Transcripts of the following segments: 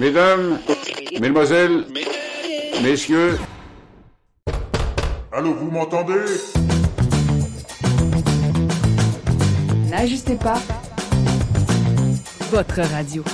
Mesdames, Mesdemoiselles, Messieurs. Allô, vous m'entendez? N'ajustez pas votre radio.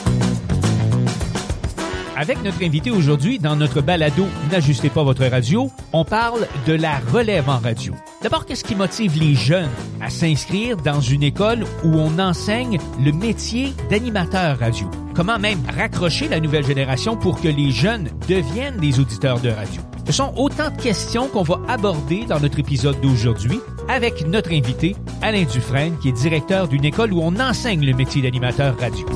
Avec notre invité aujourd'hui dans notre balado N'ajustez pas votre radio, on parle de la relève en radio. D'abord, qu'est-ce qui motive les jeunes à s'inscrire dans une école où on enseigne le métier d'animateur radio? Comment même raccrocher la nouvelle génération pour que les jeunes deviennent des auditeurs de radio? Ce sont autant de questions qu'on va aborder dans notre épisode d'aujourd'hui avec notre invité, Alain Dufresne, qui est directeur d'une école où on enseigne le métier d'animateur radio.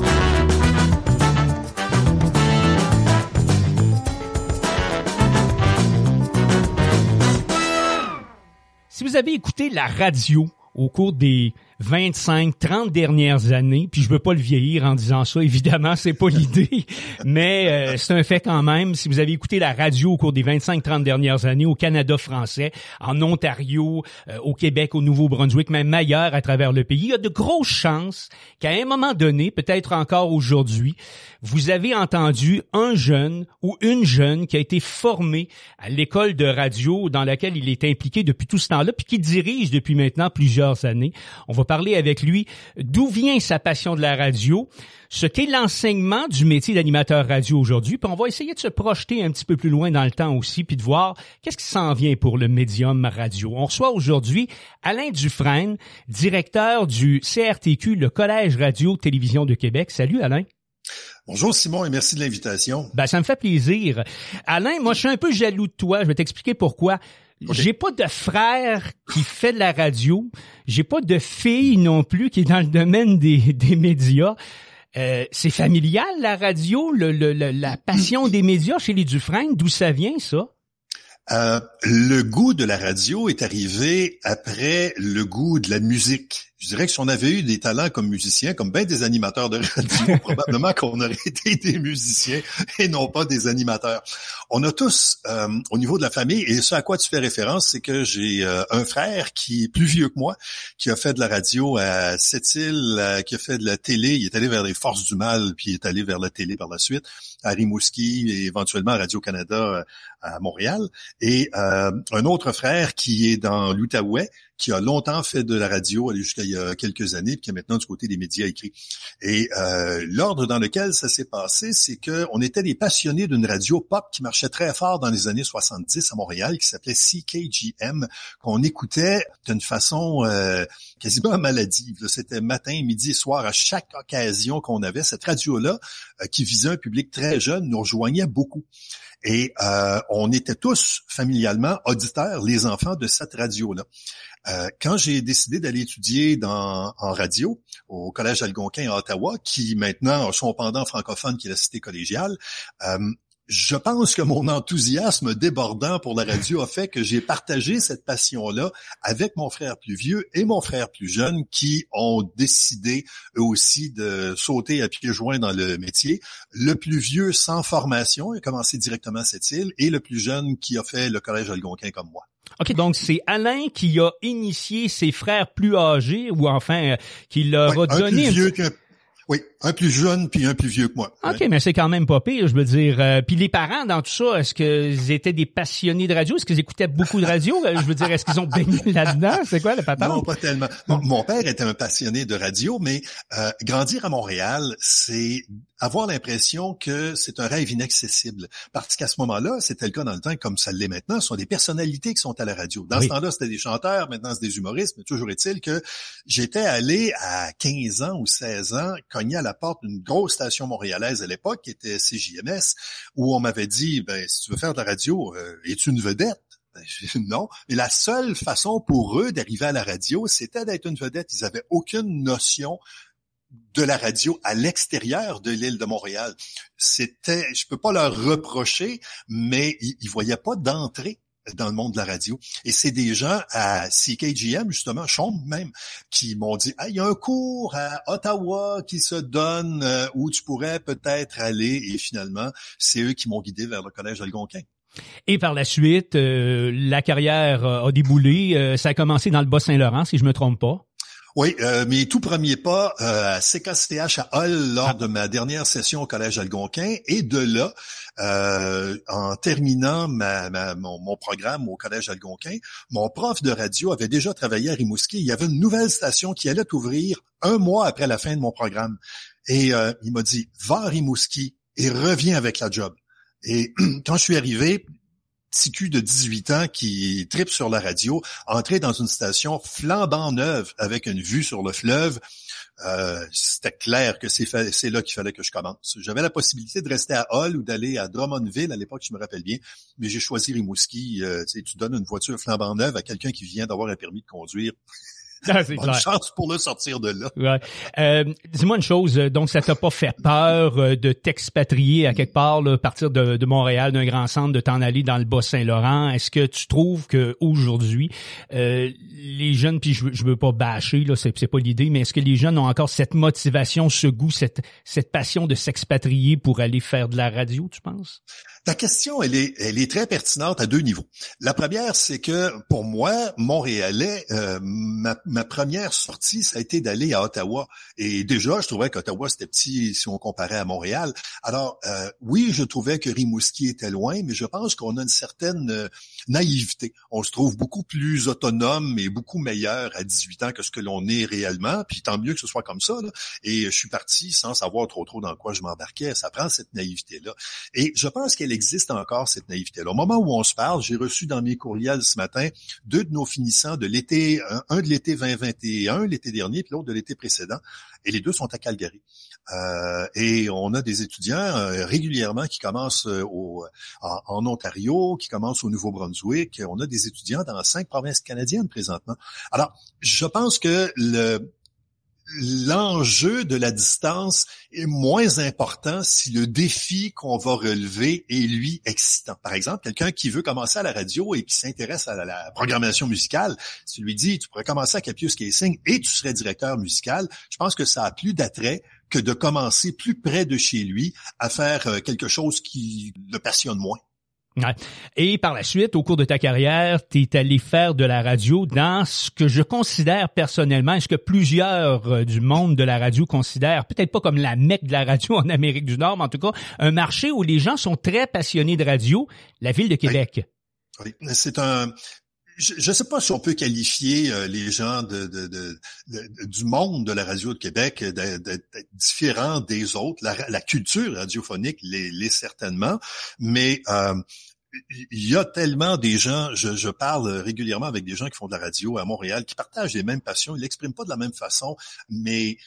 Vous avez écouté la radio au cours des 25, 30 dernières années, puis je veux pas le vieillir en disant ça, évidemment, c'est pas l'idée, mais euh, c'est un fait quand même. Si vous avez écouté la radio au cours des 25, 30 dernières années au Canada français, en Ontario, euh, au Québec, au Nouveau-Brunswick, même ailleurs à travers le pays, il y a de grosses chances qu'à un moment donné, peut-être encore aujourd'hui, vous avez entendu un jeune ou une jeune qui a été formé à l'école de radio dans laquelle il est impliqué depuis tout ce temps-là, puis qui dirige depuis maintenant plusieurs années. On va parler avec lui d'où vient sa passion de la radio, ce qu'est l'enseignement du métier d'animateur radio aujourd'hui, puis on va essayer de se projeter un petit peu plus loin dans le temps aussi, puis de voir qu'est-ce qui s'en vient pour le médium radio. On reçoit aujourd'hui Alain Dufresne, directeur du CRTQ, le Collège Radio Télévision de Québec. Salut Alain. Bonjour Simon et merci de l'invitation. Ben ça me fait plaisir. Alain, moi je suis un peu jaloux de toi, je vais t'expliquer pourquoi. J'ai pas de frère qui fait de la radio, j'ai pas de fille non plus qui est dans le domaine des, des médias. Euh, c'est familial la radio, la passion des médias chez les Dufresne, d'où ça vient ça? Euh, Le goût de la radio est arrivé après le goût de la musique. Je dirais que si on avait eu des talents comme musiciens, comme bien des animateurs de radio, probablement qu'on aurait été des musiciens et non pas des animateurs. On a tous, euh, au niveau de la famille, et ce à quoi tu fais référence, c'est que j'ai euh, un frère qui est plus vieux que moi, qui a fait de la radio à Sept-Îles, euh, qui a fait de la télé. Il est allé vers les forces du mal, puis il est allé vers la télé par la suite, à Rimouski et éventuellement Radio-Canada à Montréal. Et un autre frère qui est dans l'Outaouais, qui a longtemps fait de la radio jusqu'à il y a quelques années, puis qui est maintenant du côté des médias écrits. Et euh, l'ordre dans lequel ça s'est passé, c'est que on était des passionnés d'une radio pop qui marchait très fort dans les années 70 à Montréal, qui s'appelait CKGM, qu'on écoutait d'une façon euh, quasiment maladive. C'était matin, midi soir, à chaque occasion qu'on avait. Cette radio-là, euh, qui visait un public très jeune, nous rejoignait beaucoup. Et euh, on était tous familialement auditeurs, les enfants de cette radio-là. Euh, quand j'ai décidé d'aller étudier dans, en radio au Collège Algonquin à Ottawa, qui maintenant a son pendant francophone qui est la cité collégiale, euh, je pense que mon enthousiasme débordant pour la radio a fait que j'ai partagé cette passion-là avec mon frère plus vieux et mon frère plus jeune qui ont décidé eux aussi de sauter à pieds joints dans le métier. Le plus vieux sans formation, a commencé directement cette île, et le plus jeune qui a fait le collège Algonquin comme moi. OK, donc c'est Alain qui a initié ses frères plus âgés ou enfin euh, qui leur a donné... Un plus vieux oui, un plus jeune puis un plus vieux que moi. OK, mais c'est quand même pas pire, je veux dire. Euh, puis les parents dans tout ça, est-ce qu'ils étaient des passionnés de radio? Est-ce qu'ils écoutaient beaucoup de radio? Euh, je veux dire, est-ce qu'ils ont baigné là-dedans? C'est quoi le patron? Non, pas tellement. Mon, père était un passionné de radio, mais euh, grandir à Montréal, c'est avoir l'impression que c'est un rêve inaccessible. Parce qu'à ce moment-là, c'était le cas dans le temps, comme ça l'est maintenant, ce sont des personnalités qui sont à la radio. Dans ce temps-là, c'était des chanteurs, maintenant c'est des humoristes, mais toujours est-il que j'étais allé à 15 ans ou 16 ans cogner à la porte d'une grosse station montréalaise à l'époque, qui était CJMS, où on m'avait dit, ben, si tu veux faire de la radio, euh, es-tu une vedette? Ben, non, mais la seule façon pour eux d'arriver à la radio, c'était d'être une vedette. Ils avaient aucune notion de la radio à l'extérieur de l'île de Montréal. C'était, je peux pas leur reprocher, mais ils, ils voyaient pas d'entrée dans le monde de la radio. Et c'est des gens à CKGM, justement, Sean même, qui m'ont dit, ah, il y a un cours à Ottawa qui se donne euh, où tu pourrais peut-être aller. Et finalement, c'est eux qui m'ont guidé vers le Collège Algonquin. Et par la suite, euh, la carrière a déboulé. Euh, ça a commencé dans le Bas-Saint-Laurent, si je me trompe pas. Oui, euh, mes tout premiers pas euh, à CKCH à Hull lors de ma dernière session au Collège Algonquin et de là, euh, en terminant mon, programme au Collège Algonquin, mon prof de radio avait déjà travaillé à Rimouski. Il y avait une nouvelle station qui allait ouvrir un mois après la fin de mon programme. Et euh, il m'a dit, va à Rimouski et reviens avec la job. Et quand je suis arrivé, petit de 18 ans qui tripe sur la radio, entrer dans une station flambant neuve avec une vue sur le fleuve, euh, c'était clair que c'est, là qu'il fallait que je commence. J'avais la possibilité de rester à Hull ou d'aller à Drummondville à l'époque, je me rappelle bien, mais j'ai choisi Rimouski. Euh, tu donnes une voiture flambant neuve à quelqu'un qui vient d'avoir un permis de conduire. Ah, Bonne chance pour le sortir de là. Ouais. Euh, dis-moi une chose, donc ça t'a pas fait peur euh, de t'expatrier à quelque part, là, partir de, de Montréal, d'un grand centre, de t'en aller dans le Bas-Saint-Laurent? Est-ce que tu trouves que aujourd'hui, euh, les jeunes, puis je, je veux pas bâcher, là, c'est, c'est pas l'idée, mais est-ce que les jeunes ont encore cette motivation, ce goût, cette, cette passion de s'expatrier pour aller faire de la radio, tu penses? Ta question, elle est, elle est très pertinente à deux niveaux. La première, c'est que pour moi, Montréalais, euh, ma, ma, première sortie, ça a été d'aller à Ottawa. Et déjà, je trouvais qu'Ottawa, c'était petit si on comparait à Montréal. Alors, euh, oui, je trouvais que Rimouski était loin, mais je pense qu'on a une certaine euh, naïveté. On se trouve beaucoup plus autonome et beaucoup meilleur à 18 ans que ce que l'on est réellement. Puis tant mieux que ce soit comme ça. Là. Et je suis parti sans savoir trop trop dans quoi je m'embarquais. Ça prend cette naïveté-là. Et je pense qu'elle existe encore, cette naïveté-là. Au moment où on se parle, j'ai reçu dans mes courriels ce matin deux de nos finissants de l'été, un de l'été 2021, l'été dernier, puis l'autre de l'été précédent, et les deux sont à Calgary. Euh, et on a des étudiants euh, régulièrement qui commencent euh, au, en, en, Ontario, qui commencent au Nouveau-Brunswick. On a des étudiants dans cinq provinces canadiennes présentement. Alors, je pense que le, l'enjeu de la distance est moins important si le défi qu'on va relever est lui excitant. Par exemple, quelqu'un qui veut commencer à la radio et qui s'intéresse à la, programmation musicale, si tu lui dis tu pourrais commencer à Capius Casing et tu serais directeur musical, je pense que ça a plus d'attrait que de commencer plus près de chez lui à faire euh, quelque chose qui le passionne moins. Et par la suite, au cours de ta carrière, tu es allé faire de la radio dans ce que je considère personnellement, ce que plusieurs euh, du monde de la radio considèrent, peut-être pas comme la mecque de la radio en Amérique du Nord, mais en tout cas, un marché où les gens sont très passionnés de radio, la ville de Québec. Oui. C'est un, je ne sais pas si on peut qualifier euh, les gens de, du monde de la radio de Québec d'être différents des autres. La, culture radiophonique l'est certainement, mais euh, il y a tellement des gens, je, parle régulièrement avec des gens qui font de la radio à Montréal, qui partagent les mêmes passions, ils l'expriment pas de la même façon, mais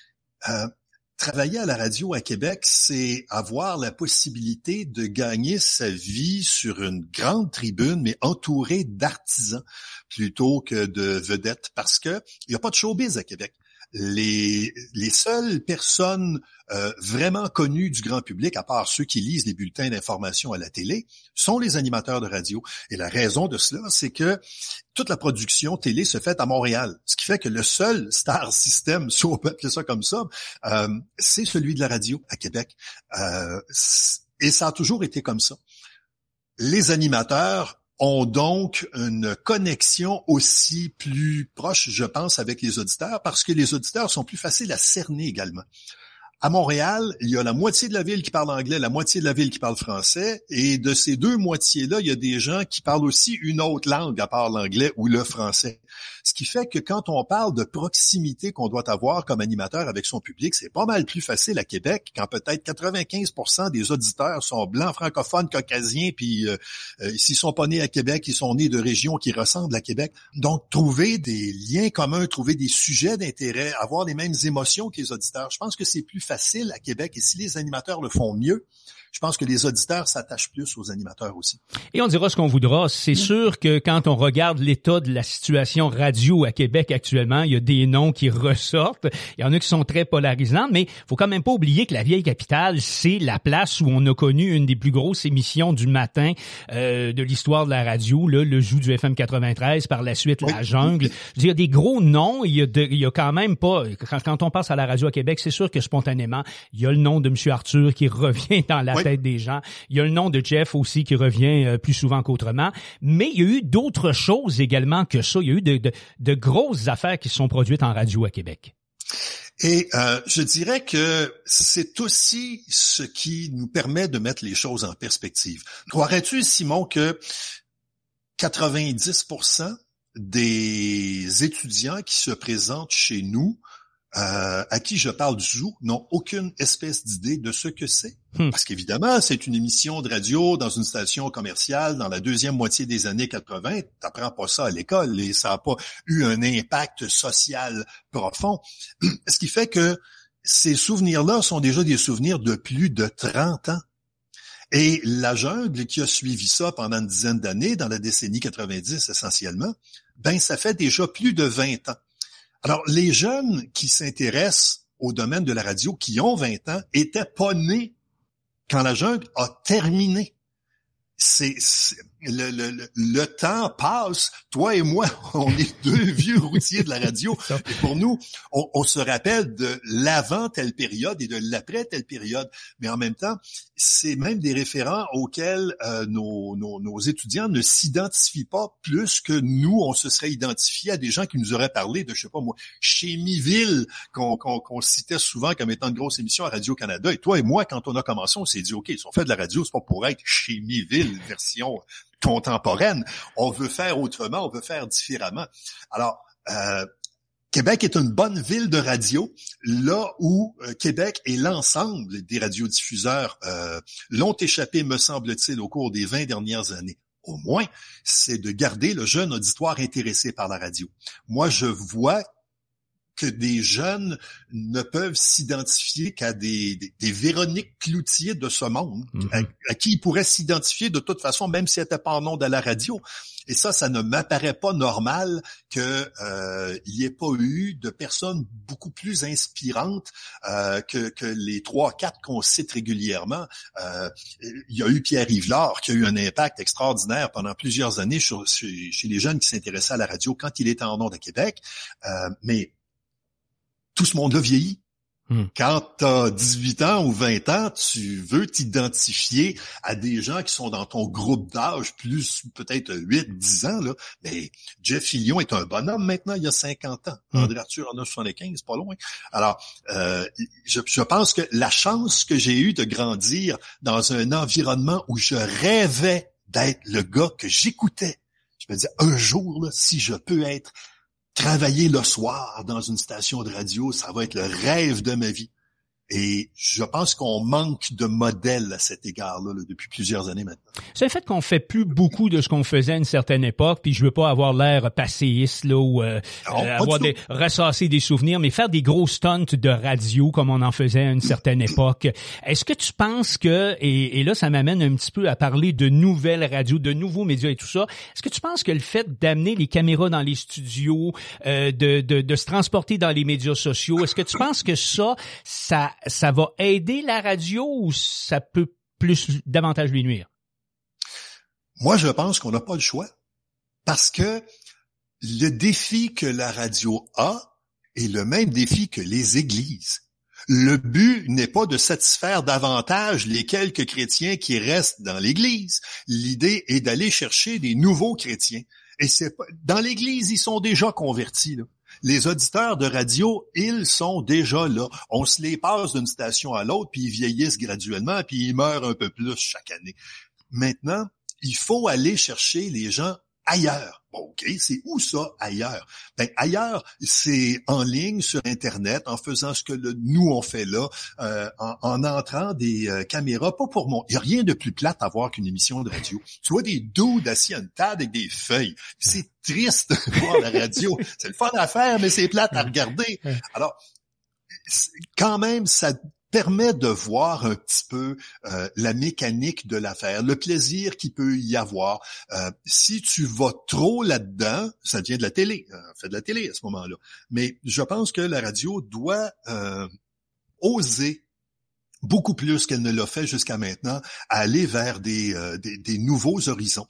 euh, Travailler à la radio à Québec, c'est avoir la possibilité de gagner sa vie sur une grande tribune, mais entouré d'artisans plutôt que de vedettes, parce que il n'y a pas de showbiz à Québec les, les seules personnes euh, vraiment connues du grand public, à part ceux qui lisent les bulletins d'information à la télé, sont les animateurs de radio. Et la raison de cela, c'est que toute la production télé se fait à Montréal. Ce qui fait que le seul star system, si on peut appeler ça comme ça, euh, c'est celui de la radio à Québec. Euh, et ça a toujours été comme ça. Les animateurs ont donc une connexion aussi plus proche, je pense, avec les auditeurs, parce que les auditeurs sont plus faciles à cerner également. À Montréal, il y a la moitié de la ville qui parle anglais, la moitié de la ville qui parle français, et de ces deux moitiés-là, il y a des gens qui parlent aussi une autre langue à part l'anglais ou le français. Ce qui fait que quand on parle de proximité qu'on doit avoir comme animateur avec son public, c'est pas mal plus facile à Québec quand peut-être 95% des auditeurs sont blancs, francophones, caucasiens, puis euh, euh, s'ils sont pas nés à Québec, ils sont nés de régions qui ressemblent à Québec. Donc, trouver des liens communs, trouver des sujets d'intérêt, avoir les mêmes émotions que les auditeurs, je pense que c'est plus facile à Québec. Et si les animateurs le font mieux, je pense que les auditeurs s'attachent plus aux animateurs aussi. Et on dira ce qu'on voudra. C'est sûr que quand on regarde l'état de la situation radio à Québec actuellement, il y a des noms qui ressortent. Il y en a qui sont très polarisants, mais faut quand même pas oublier que la vieille capitale, c'est la place où on a connu une des plus grosses émissions du matin euh, de l'histoire de la radio, là, le joug du FM 93, par la suite la jungle. il y a des gros noms. Il y a, il y a quand même pas. Quand, quand, on passe à la radio à Québec, c'est sûr que spontanément, il y a le nom de Monsieur Arthur qui revient dans la des gens. Il y a le nom de Jeff aussi qui revient euh, plus souvent qu'autrement. Mais il y a eu d'autres choses également que ça. Il y a eu de, de, de grosses affaires qui se sont produites en radio à Québec. Et euh, je dirais que c'est aussi ce qui nous permet de mettre les choses en perspective. Croirais-tu, Simon, que 90% des étudiants qui se présentent chez nous euh, à qui je parle du zoo n'ont aucune espèce d'idée de ce que c'est. Hmm. Parce qu'évidemment, c'est une émission de radio dans une station commerciale dans la deuxième moitié des années 80. T'apprends pas ça à l'école et ça n'a pas eu un impact social profond. Ce qui fait que ces souvenirs-là sont déjà des souvenirs de plus de 30 ans. Et la jungle qui a suivi ça pendant une dizaine d'années, dans la décennie 90 essentiellement, ben ça fait déjà plus de 20 ans. Alors, les jeunes qui s'intéressent au domaine de la radio, qui ont 20 ans, étaient pas nés quand la jungle a terminé. C'est le, le, le, temps passe. Toi et moi, on est deux vieux routiers de la radio. Et pour nous, on, on se rappelle de l'avant telle période et de l'après telle période. Mais en même temps, c'est même des référents auxquels euh, nos, nos, nos, étudiants ne s'identifient pas plus que nous, on se serait identifié à des gens qui nous auraient parlé de, je sais pas moi, Chémiville, qu'on qu'on citait souvent comme étant une grosse émission à Radio-Canada. Et toi et moi, quand on a commencé, on s'est dit, OK, si on fait de la radio, c'est pas pour être Chémiville, version contemporaine. On veut faire autrement, on veut faire différemment. Alors, euh, Québec est une bonne ville de radio, là où euh, Québec et l'ensemble des radiodiffuseurs euh, l'ont échappé, me semble-t-il, au cours des 20 dernières années. Au moins, c'est de garder le jeune auditoire intéressé par la radio. Moi, je vois que des jeunes ne peuvent s'identifier qu'à des, des, Véronique Cloutier de ce monde, mm-hmm. à, qui ils pourraient s'identifier de toute façon, même si n'était pas en nom de la radio. Et ça, ça ne m'apparaît pas normal qu'il euh, n'y ait pas eu de personnes beaucoup plus inspirantes euh, que, que, les trois, quatre qu'on cite régulièrement. Euh, il y a eu Pierre Yvelard qui a eu un impact extraordinaire pendant plusieurs années chez, chez les jeunes qui s'intéressaient à la radio quand il était en nom de Québec. Euh, mais tout ce monde-là vieillit. Hmm. Quand tu as 18 ans ou 20 ans, tu veux t'identifier à des gens qui sont dans ton groupe d'âge, plus peut-être 8, 10 ans, là. Mais Jeff Fillion est un bonhomme maintenant, il y a 50 ans. Hmm. André Arthur en a 75, pas loin. Alors, euh, je, je, pense que la chance que j'ai eue de grandir dans un environnement où je rêvais d'être le gars que j'écoutais, je me disais, un jour, là, si je peux être travailler le soir dans une station de radio, ça va être le rêve de ma vie. Et je pense qu'on manque de modèles à cet égard-là depuis plusieurs années maintenant. C'est le fait qu'on fait plus beaucoup de ce qu'on faisait à une certaine époque, puis je veux pas avoir l'air passéiste là ou euh, euh, avoir des ressasser des souvenirs, mais faire des gros stunts de radio comme on en faisait à une certaine époque. Est-ce que tu penses que et, et là ça m'amène un petit peu à parler de nouvelles radios, de nouveaux médias et tout ça. Est-ce que tu penses que le fait d'amener les caméras dans les studios, euh, de, de, de se transporter dans les médias sociaux, est-ce que tu penses que ça ça ça va aider la radio ou ça peut plus davantage lui nuire? Moi, je pense qu'on n'a pas le choix. Parce que le défi que la radio a est le même défi que les églises. Le but n'est pas de satisfaire davantage les quelques chrétiens qui restent dans l'église. L'idée est d'aller chercher des nouveaux chrétiens. Et c'est dans l'église, ils sont déjà convertis. Les auditeurs de radio, ils sont déjà là. On se les passe d'une station à l'autre, puis ils vieillissent graduellement, puis ils meurent un peu plus chaque année. Maintenant, il faut aller chercher les gens ailleurs. OK, c'est où ça ailleurs? Ben, ailleurs, c'est en ligne, sur Internet, en faisant ce que nous on fait là, euh, en, entrant des euh, caméras, pas pour mon... Il n'y a rien de plus plate à voir qu'une émission de radio. Tu vois des doudes assis à une table avec des feuilles. C'est triste de voir la radio. c'est le fun à faire, mais c'est plate à regarder. Alors, quand même, ça permet de voir un petit peu euh, la mécanique de l'affaire, le plaisir qu'il peut y avoir. Euh, si tu vas trop là-dedans, ça devient de la télé. Euh, fait de la télé à ce moment-là. Mais je pense que la radio doit oser beaucoup plus qu'elle ne l'a fait jusqu'à maintenant, aller vers des, des, des, nouveaux horizons.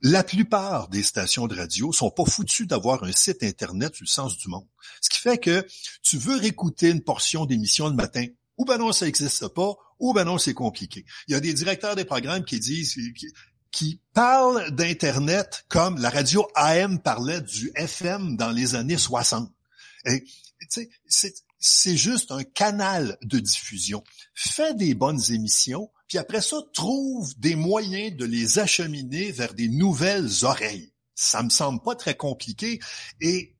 La plupart des stations de radio sont pas foutues d'avoir un site Internet le sens du monde. Ce qui fait que tu veux réécouter une portion d'émission le matin, ou ben non, ça n'existe pas, ou ben non, c'est compliqué. Il y a des directeurs des programmes qui disent, qui parle d'Internet comme la radio AM parlait du FM dans les années 60. Et, c'est, c'est juste un canal de diffusion. Fais des bonnes émissions, puis après ça, trouve des moyens de les acheminer vers des nouvelles oreilles. Ça me semble pas très compliqué. Et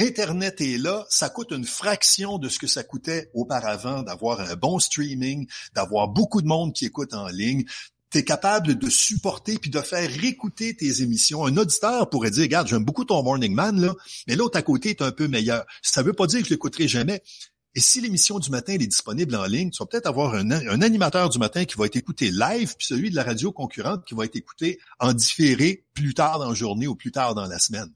Internet est là, ça coûte une fraction de ce que ça coûtait auparavant d'avoir un bon streaming, d'avoir beaucoup de monde qui écoute en ligne. Tu es capable de supporter puis de faire réécouter tes émissions. Un auditeur pourrait dire, regarde, j'aime beaucoup ton Morning Man, là, mais l'autre à côté est un peu meilleur. Ça veut pas dire que je l'écouterai jamais. Et si l'émission du matin est disponible en ligne, tu vas peut-être avoir un, animateur du matin qui va être écouté live, puis celui de la radio concurrente qui va être écouté en différé plus tard dans la journée ou plus tard dans la semaine.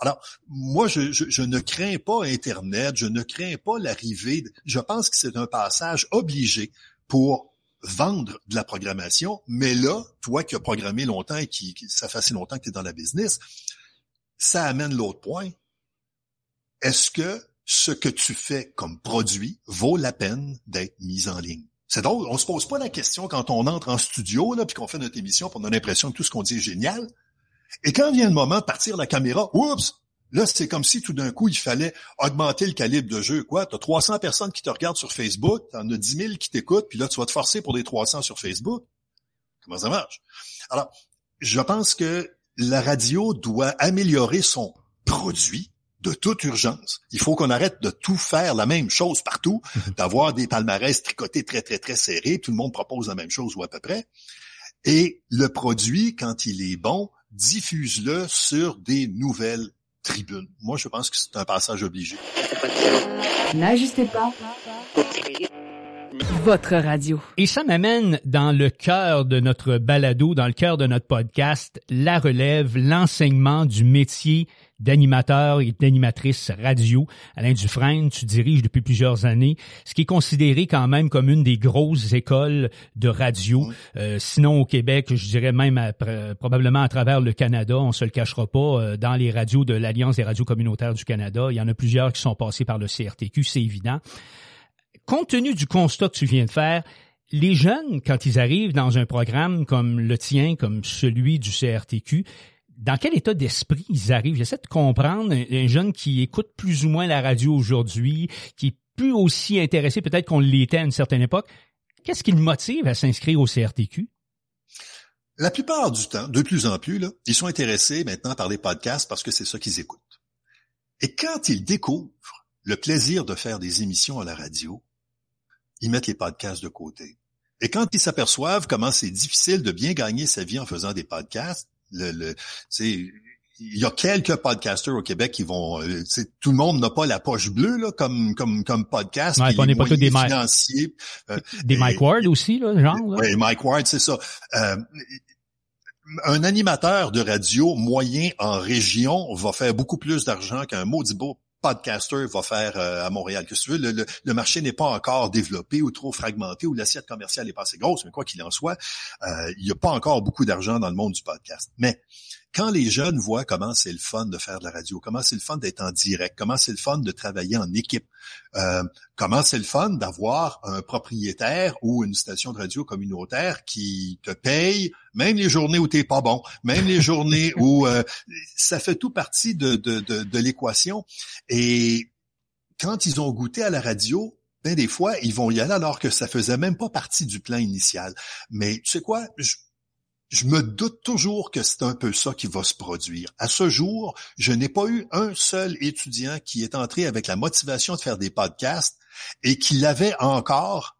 Alors, moi, je, je ne crains pas Internet, je ne crains pas l'arrivée. Je pense que c'est un passage obligé pour vendre de la programmation, mais là, toi qui as programmé longtemps et qui, ça fait assez longtemps que tu es dans la business, ça amène l'autre point. Est-ce que ce que tu fais comme produit vaut la peine d'être mis en ligne. C'est drôle, on se pose pas la question quand on entre en studio là puis qu'on fait notre émission, on a l'impression que tout ce qu'on dit est génial. Et quand vient le moment de partir la caméra, oups, là c'est comme si tout d'un coup il fallait augmenter le calibre de jeu. Quoi, t'as 300 personnes qui te regardent sur Facebook, t'en as 10 000 qui t'écoutent, puis là tu vas te forcer pour des 300 sur Facebook. Comment ça marche? Alors, je pense que la radio doit améliorer son produit de toute urgence. Il faut qu'on arrête de tout faire la même chose partout, d'avoir des palmarès tricotés très, très, très serrés. Tout le monde propose la même chose ou à peu près. Et le produit, quand il est bon, diffuse-le sur des nouvelles tribunes. Moi, je pense que c'est un passage obligé. N'ajustez pas votre radio. Et ça m'amène dans le cœur de notre balado, dans le cœur de notre podcast, la relève, l'enseignement du métier d'animateur et d'animatrice radio. Alain Dufresne, tu diriges depuis plusieurs années, ce qui est considéré quand même comme une des grosses écoles de radio. Euh, sinon au Québec, je dirais même probablement à travers le Canada, on se le cachera pas, euh, dans les radios de l'Alliance des radios communautaires du Canada, il y en a plusieurs qui sont passés par le CRTQ, c'est évident. Compte tenu du constat que tu viens de faire, les jeunes, quand ils arrivent dans un programme comme le tien, comme celui du CRTQ, dans quel état d'esprit ils arrivent? J'essaie de comprendre un, jeune qui écoute plus ou moins la radio aujourd'hui, qui est plus aussi intéressé peut-être qu'on l'était à une certaine époque. Qu'est-ce qui le motive à s'inscrire au CRTQ? La plupart du temps, de plus en plus, là, ils sont intéressés maintenant par les podcasts parce que c'est ça qu'ils écoutent. Et quand ils découvrent le plaisir de faire des émissions à la radio, ils mettent les podcasts de côté. Et quand ils s'aperçoivent comment c'est difficile de bien gagner sa vie en faisant des podcasts, le, le il y a quelques podcasters au Québec qui vont euh, tout le monde n'a pas la poche bleue là comme comme comme podcast ouais, on n'est pas tous des financiers euh, des Mike Ward aussi là genre oui Mike Ward c'est ça. Euh, un animateur de radio moyen en région va faire beaucoup plus d'argent qu'un maudit beau podcaster va faire à Montréal. Que tu veux, le, le, marché n'est pas encore développé ou trop fragmenté ou l'assiette commerciale est pas assez grosse, mais quoi qu'il en soit, il n'y a pas encore beaucoup d'argent dans le monde du podcast. Mais quand les jeunes voient comment c'est le fun de faire de la radio, comment c'est le fun d'être en direct, comment c'est le fun de travailler en équipe, euh, comment c'est le fun d'avoir un propriétaire ou une station de radio communautaire qui te paye, même les journées où t'es pas bon, même les journées où euh, ça fait tout partie de, de, de, de l'équation. Et quand ils ont goûté à la radio, ben des fois, ils vont y aller alors que ça faisait même pas partie du plan initial. Mais tu sais quoi? je me doute toujours que c'est un peu ça qui va se produire. À ce jour, je n'ai pas eu un seul étudiant qui est entré avec la motivation de faire des podcasts et qui l'avait encore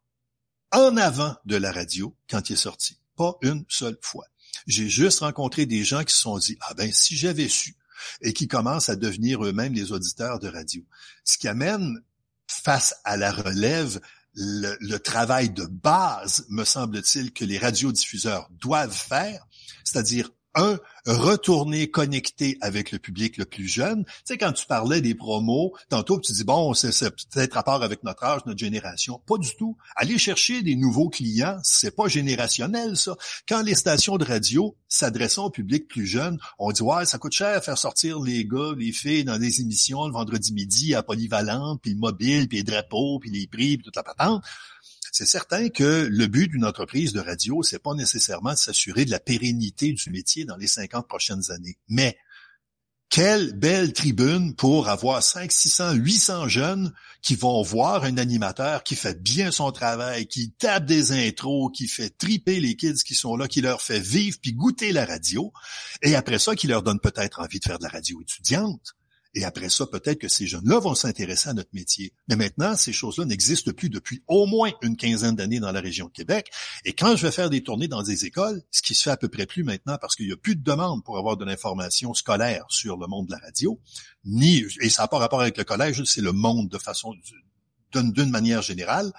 en avant de la radio quand il est sorti. Pas une seule fois. J'ai juste rencontré des gens qui se sont dit, ah ben, si j'avais su, et qui commencent à devenir eux-mêmes les auditeurs de radio. Ce qui amène face à la relève le, travail de base, me semble-t-il, que les radiodiffuseurs doivent faire, c'est-à-dire un, retourner connecté avec le public le plus jeune. Tu sais, quand tu parlais des promos, tantôt tu dis, bon, c'est peut-être rapport avec notre âge, notre génération. Pas du tout. Aller chercher des nouveaux clients, c'est pas générationnel, ça. Quand les stations de radio s'adressant au public plus jeune, on dit, ouais, ça coûte cher faire sortir les gars, les filles dans des émissions le vendredi midi à Polyvalente, puis le mobile, puis les drapeaux, puis les prix, puis toute la patente C'est certain que le but d'une entreprise de radio, c'est pas nécessairement de s'assurer de la pérennité du métier dans les 50 prochaines années. Mais quelle belle tribune pour avoir 5, 600, 800 jeunes qui vont voir un animateur qui fait bien son travail, qui tape des intros, qui fait triper les kids qui sont là, qui leur fait vivre puis goûter la radio, et après ça, qui leur donne peut-être envie de faire de la radio étudiante. Et après ça, peut-être que ces jeunes-là vont s'intéresser à notre métier. Mais maintenant, ces choses-là n'existent plus depuis au moins une quinzaine d'années dans la région de Québec. Et quand je vais faire des tournées dans des écoles, ce qui se fait à peu près plus maintenant parce qu'il n'y a plus de demande pour avoir de l'information scolaire sur le monde de la radio, ni, et ça n'a pas rapport avec le collège, c'est le monde de façon, d'une manière générale.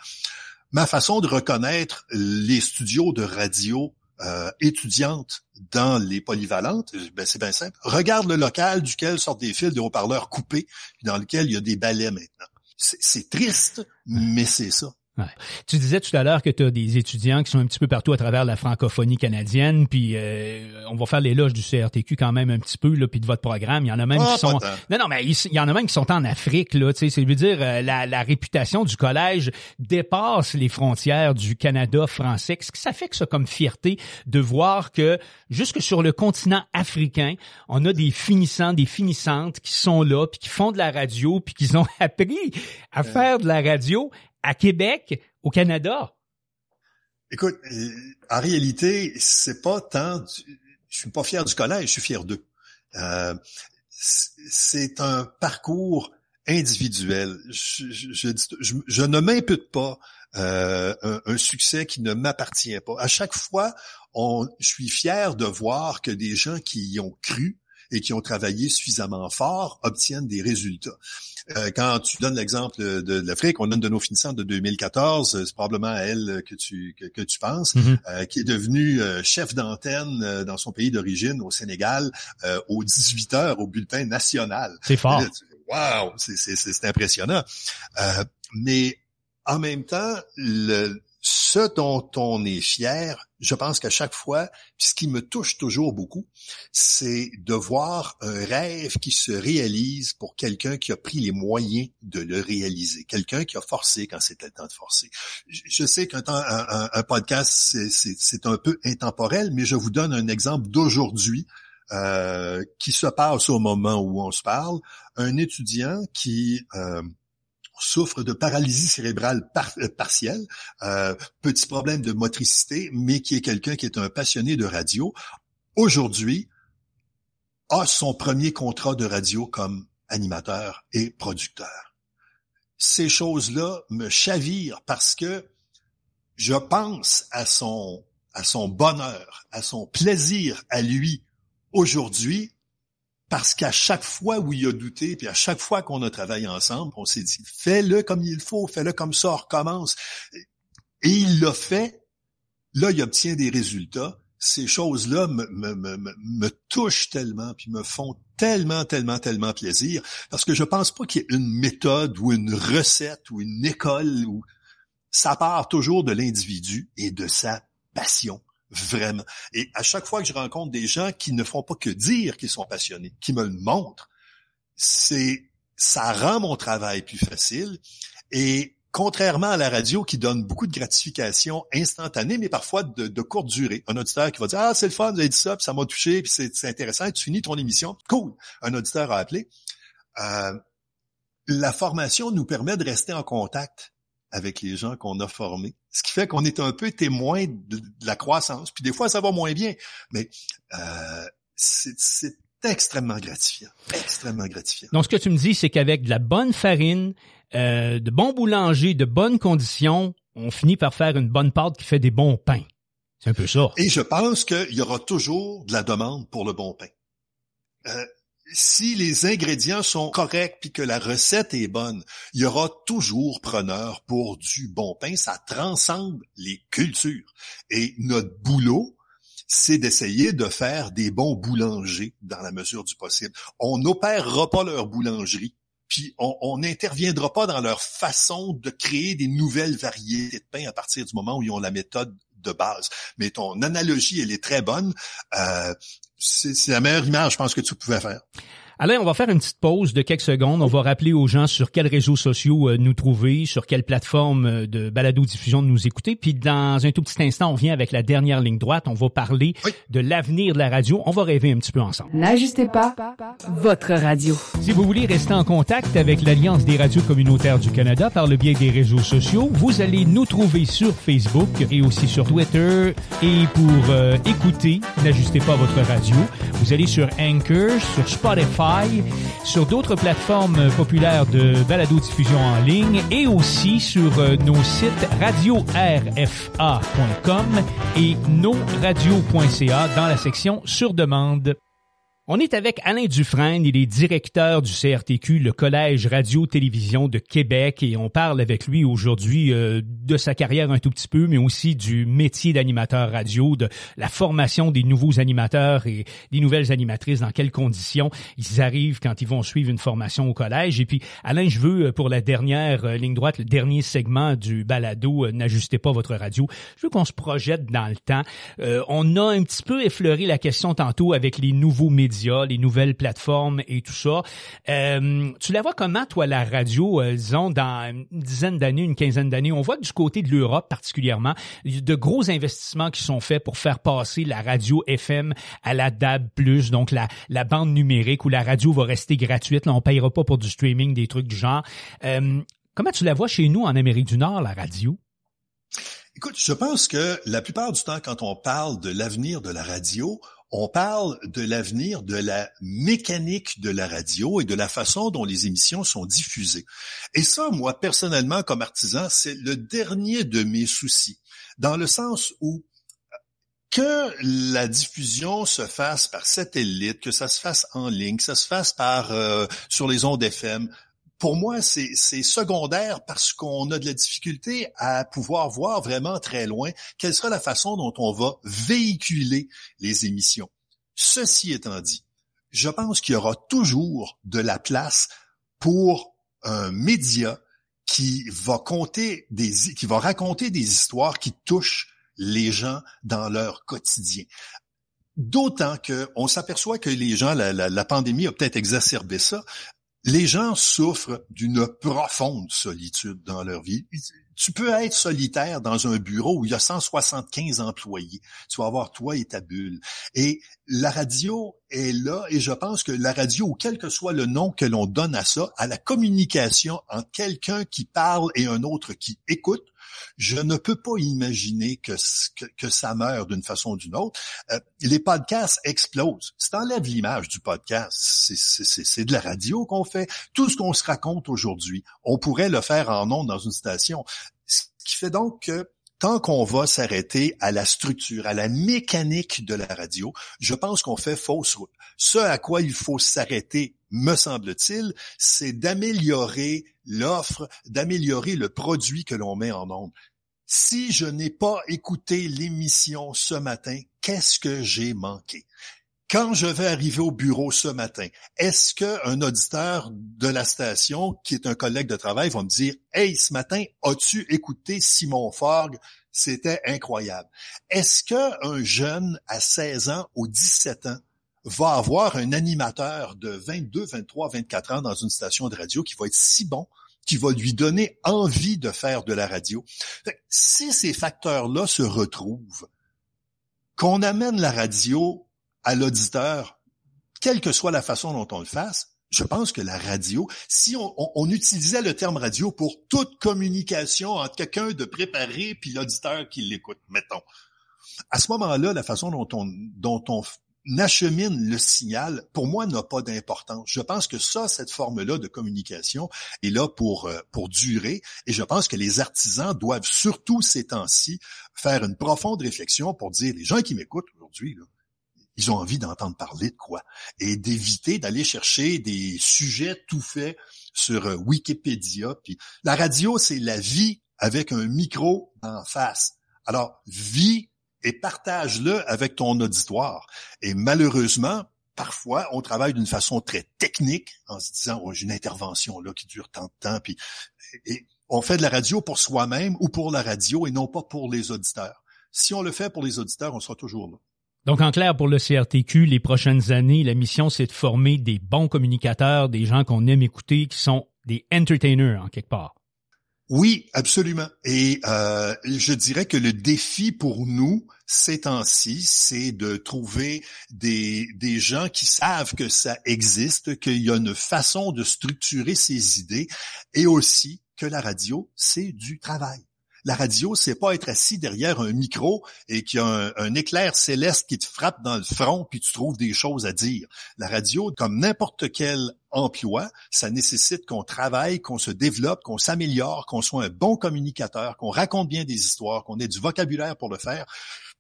Ma façon de reconnaître les studios de radio euh, étudiante dans les polyvalentes, ben c'est bien simple. Regarde le local duquel sortent des fils de haut-parleurs coupés, dans lequel il y a des balais maintenant. C'est triste, mais c'est ça. Ouais. Tu disais tout à l'heure que tu as des étudiants qui sont un petit peu partout à travers la francophonie canadienne, puis euh, on va faire l'éloge du CRTQ quand même un petit peu, là, puis de votre programme. Il y en a même Ah, qui sont. Non, non, mais il y en a même qui sont en Afrique, là. Tu sais, c'est veut dire euh, la, la réputation du collège dépasse les frontières du Canada français. Qu'est-ce que ça fait que ça comme fierté de voir que jusque sur le continent africain, on a des finissants, des finissantes qui sont là, puis qui font de la radio, puis qui ont appris à faire de la radio à Québec, au Canada. Écoute, en réalité, c'est pas tant. du- je suis pas fier du collège, je suis fier d'eux. Euh, c'est un parcours individuel. Je, je- je- je ne m'impute pas euh, un, un succès qui ne m'appartient pas. À chaque fois, on, je suis fier de voir que des gens qui y ont cru et qui ont travaillé suffisamment fort obtiennent des résultats. Euh, quand tu donnes l'exemple de, de l'Afrique, on a une de nos finissantes de 2014, euh, c'est probablement à elle que tu que, que tu penses, Mhm. euh, qui est devenue euh, chef d'antenne euh, dans son pays d'origine, au Sénégal, euh, aux 18 heures au bulletin national. C'est fort. Wow, c'est impressionnant. Euh, mais en même temps, le, ce dont on est fier, je pense qu'à chaque fois, ce qui me touche toujours beaucoup, c'est de voir un rêve qui se réalise pour quelqu'un qui a pris les moyens de le réaliser, quelqu'un qui a forcé quand c'était le temps de forcer. Je, sais qu'un temps- un, un- podcast, c'est un peu intemporel, mais je vous donne un exemple d'aujourd'hui euh, qui se passe au moment où on se parle. Un étudiant qui euh, souffre de paralysie cérébrale euh, partielle, euh, petit problème de motricité, mais qui est quelqu'un qui est un passionné de radio, aujourd'hui a son premier contrat de radio comme animateur et producteur. Ces choses-là me chavirent parce que je pense à son à son bonheur, à son plaisir à lui aujourd'hui parce qu'à chaque fois où il a douté, puis à chaque fois qu'on a travaillé ensemble, on s'est dit, fais-le comme il faut, fais-le comme ça, recommence. Et il l'a fait. Là, il obtient des résultats. Ces choses-là me, touchent tellement, puis me font tellement, tellement, tellement plaisir, parce que je pense pas qu'il y ait une méthode ou une recette ou une école ça part toujours de l'individu et de sa passion. Vraiment. Et à chaque fois que je rencontre des gens qui ne font pas que dire qu'ils sont passionnés, qui me le montrent, c'est, ça rend mon travail plus facile. Et contrairement à la radio qui donne beaucoup de gratification instantanée, mais parfois de, courte durée. Un auditeur qui va dire, ah, c'est le fun, vous avez dit ça, puis ça m'a touché, puis c'est intéressant, tu finis ton émission. Cool. Un auditeur a appelé. Euh, la formation nous permet de rester en contact avec les gens qu'on a formés. Ce qui fait qu'on est un peu témoin de, de la croissance. Puis des fois, ça va moins bien. Mais euh, c'est c'est extrêmement gratifiant. Extrêmement gratifiant. Donc, ce que tu me dis, c'est qu'avec de la bonne farine, euh, de bons boulangers, de bonnes conditions, on finit par faire une bonne pâte qui fait des bons pains. C'est un peu ça. Et je pense qu'il y aura toujours de la demande pour le bon pain. Euh, si les ingrédients sont corrects puis que la recette est bonne, il y aura toujours preneur pour du bon pain. Ça transcende les cultures. Et notre boulot, c'est d'essayer de faire des bons boulangers dans la mesure du possible. On n'opérera pas leur boulangerie, puis on n'interviendra pas dans leur façon de créer des nouvelles variétés de pain à partir du moment où ils ont la méthode de base. Mais ton analogie, elle est très bonne. Euh, c'est c'est la meilleure image, je pense, que tu pouvais faire. Alain, on va faire une petite pause de quelques secondes. On va rappeler aux gens sur quels réseaux sociaux euh, nous trouver, sur quelle plateforme euh, de balado-diffusion de nous écouter. Puis dans un tout petit instant, on vient avec la dernière ligne droite. On va parler de l'avenir de la radio. On va rêver un petit peu ensemble. N'ajustez pas votre radio. Si vous voulez rester en contact avec l'Alliance des radios communautaires du Canada par le biais des réseaux sociaux, vous allez nous trouver sur Facebook et aussi sur Twitter. Et pour euh, écouter N'ajustez pas votre radio, vous allez sur Anchor, sur Spotify, sur d'autres plateformes populaires de balado-diffusion en ligne et aussi sur euh, nos sites radio-rfa.com et nosradio.ca dans la section sur demande. On est avec Alain Dufresne, il est directeur du CRTQ, le Collège Radio-Télévision de Québec, et on parle avec lui aujourd'hui euh, de sa carrière un tout petit peu, mais aussi du métier d'animateur radio, de la formation des nouveaux animateurs et des nouvelles animatrices, dans quelles conditions ils arrivent quand ils vont suivre une formation au collège. Et puis, Alain, je veux, euh, pour la dernière euh, ligne droite, le dernier segment du balado, n'ajustez pas votre radio, je veux qu'on se projette dans le temps. on a un petit peu effleuré la question tantôt avec les nouveaux médias les nouvelles plateformes et tout ça. Euh, tu la vois comment, toi, la radio, euh, disons, dans une dizaine d'années, une quinzaine d'années? On voit que du côté de l'Europe particulièrement, de gros investissements qui sont faits pour faire passer la radio FM à la DAB+, donc la, bande numérique où la radio va rester gratuite. Là, on payera pas pour du streaming, des trucs du genre. Euh, comment tu la vois chez nous en Amérique du Nord, la radio? Écoute, je pense que la plupart du temps, quand on parle de l'avenir de la radio, on parle de l'avenir de la mécanique de la radio et de la façon dont les émissions sont diffusées. Et ça, moi, personnellement, comme artisan, c'est le dernier de mes soucis, dans le sens où que la diffusion se fasse par satellite, que ça se fasse en ligne, que ça se fasse par euh, sur les ondes FM, pour moi, c'est secondaire parce qu'on a de la difficulté à pouvoir voir vraiment très loin quelle sera la façon dont on va véhiculer les émissions. Ceci étant dit, je pense qu'il y aura toujours de la place pour un média qui va raconter des histoires qui touchent les gens dans leur quotidien. D'autant que on s'aperçoit que les gens, la pandémie a peut-être exacerbé ça, les gens souffrent d'une profonde solitude dans leur vie. Tu peux être solitaire dans un bureau où il y a 175 employés. Tu vas avoir toi et ta bulle. Et la radio est là et je pense que la radio, quel que soit le nom que l'on donne à ça, à la communication entre quelqu'un qui parle et un autre qui écoute, je ne peux pas imaginer que, ça meurt d'une façon ou d'une autre. Euh, les podcasts explosent. Si t'enlèves l'image du podcast, c'est de la radio qu'on fait. Tout ce qu'on se raconte aujourd'hui, on pourrait le faire en ondes dans une station. Ce qui fait donc que tant qu'on va s'arrêter à la structure, à la mécanique de la radio, je pense qu'on fait fausse route. Ce à quoi il faut s'arrêter, me semble-t-il, c'est d'améliorer l'offre, d'améliorer le produit que l'on met en onde. Si je n'ai pas écouté l'émission ce matin, qu'est-ce que j'ai manqué? Quand je vais arriver au bureau ce matin, est-ce qu'un auditeur de la station, qui est un collègue de travail, va me dire Hey, ce matin, as-tu écouté Simon Forgue? C'était incroyable. Est-ce qu'un jeune à 16 ans ou 17 ans va avoir un animateur de 22, 23, 24 ans dans une station de radio qui va être si bon qui va lui donner envie de faire de la radio. si ces facteurs-là se retrouvent, qu'on amène la radio à l'auditeur, quelle que soit la façon dont on le fasse, je pense que la radio, si on, utilisait le terme radio pour toute communication entre quelqu'un de préparé puis l'auditeur qui l'écoute, mettons, à ce moment-là, la façon dont on, dont on n'achemine le signal, pour moi, n'a pas d'importance. Je pense que ça, cette forme-là de communication est là pour, euh, pour durer et je pense que les artisans doivent surtout ces temps-ci faire une profonde réflexion pour dire, les gens qui m'écoutent aujourd'hui, ils ont envie d'entendre parler de quoi? Et d'éviter d'aller chercher des sujets tout faits sur euh, Wikipédia. Puis la radio, c'est la vie avec un micro en face. Alors, vie et partage-le avec ton auditoire. Et malheureusement, parfois, on travaille d'une façon très technique en se disant, oh, j'ai une intervention là qui dure tant de temps, puis et on fait de la radio pour soi-même ou pour la radio et non pas pour les auditeurs. Si on le fait pour les auditeurs, on sera toujours là. Donc, en clair, pour le CRTQ, les prochaines années, la mission, c'est de former des bons communicateurs, des gens qu'on aime écouter, qui sont des entertainers, en quelque part. Oui, absolument. Et euh, je dirais que le défi pour nous ces temps-ci, c'est de trouver des, des gens qui savent que ça existe, qu'il y a une façon de structurer ces idées et aussi que la radio, c'est du travail. La radio, c'est pas être assis derrière un micro et qu'il y a un, éclair céleste qui te frappe dans le front puis tu trouves des choses à dire. La radio, comme n'importe quel emploi, ça nécessite qu'on travaille, qu'on se développe, qu'on s'améliore, qu'on soit un bon communicateur, qu'on raconte bien des histoires, qu'on ait du vocabulaire pour le faire.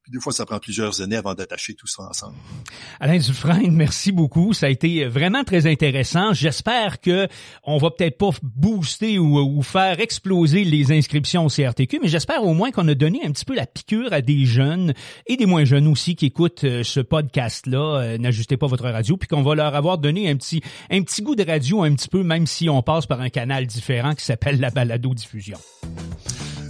Puis des fois, ça prend plusieurs années avant d'attacher tout ça ensemble. Alain Dufresne, merci beaucoup. Ça a été vraiment très intéressant. J'espère que on va peut-être pas booster ou, faire exploser les inscriptions au CRTQ, mais j'espère au moins qu'on a donné un petit peu la piqûre à des jeunes et des moins jeunes aussi qui écoutent euh, ce podcast-là. Euh, n'ajustez pas votre radio, puis qu'on va leur avoir donné un petit, un petit goût de radio un petit peu, même si on passe par un canal différent qui s'appelle la balado-diffusion.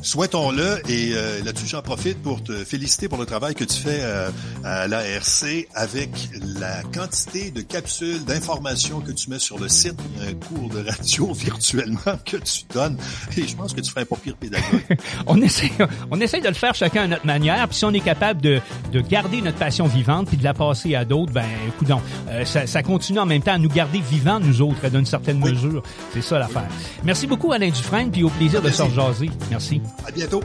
Souhaitons-le et euh, là-dessus j'en profite pour te féliciter pour le travail que tu fais euh, à l'ARC avec la quantité de capsules, d'informations que tu mets sur le site, un cours de radio virtuellement que tu donnes et je pense que tu ferais un pas pire pédagogue. on essaie on essaie de le faire chacun à notre manière puis si on est capable de, de garder notre passion vivante puis de la passer à d'autres, ben écoute euh, ça, ça, continue en même temps à nous garder vivants nous autres d'une certaine mesure. C'est ça l'affaire. Merci beaucoup Alain Dufresne puis au plaisir de se rejaser. Merci. À bientôt.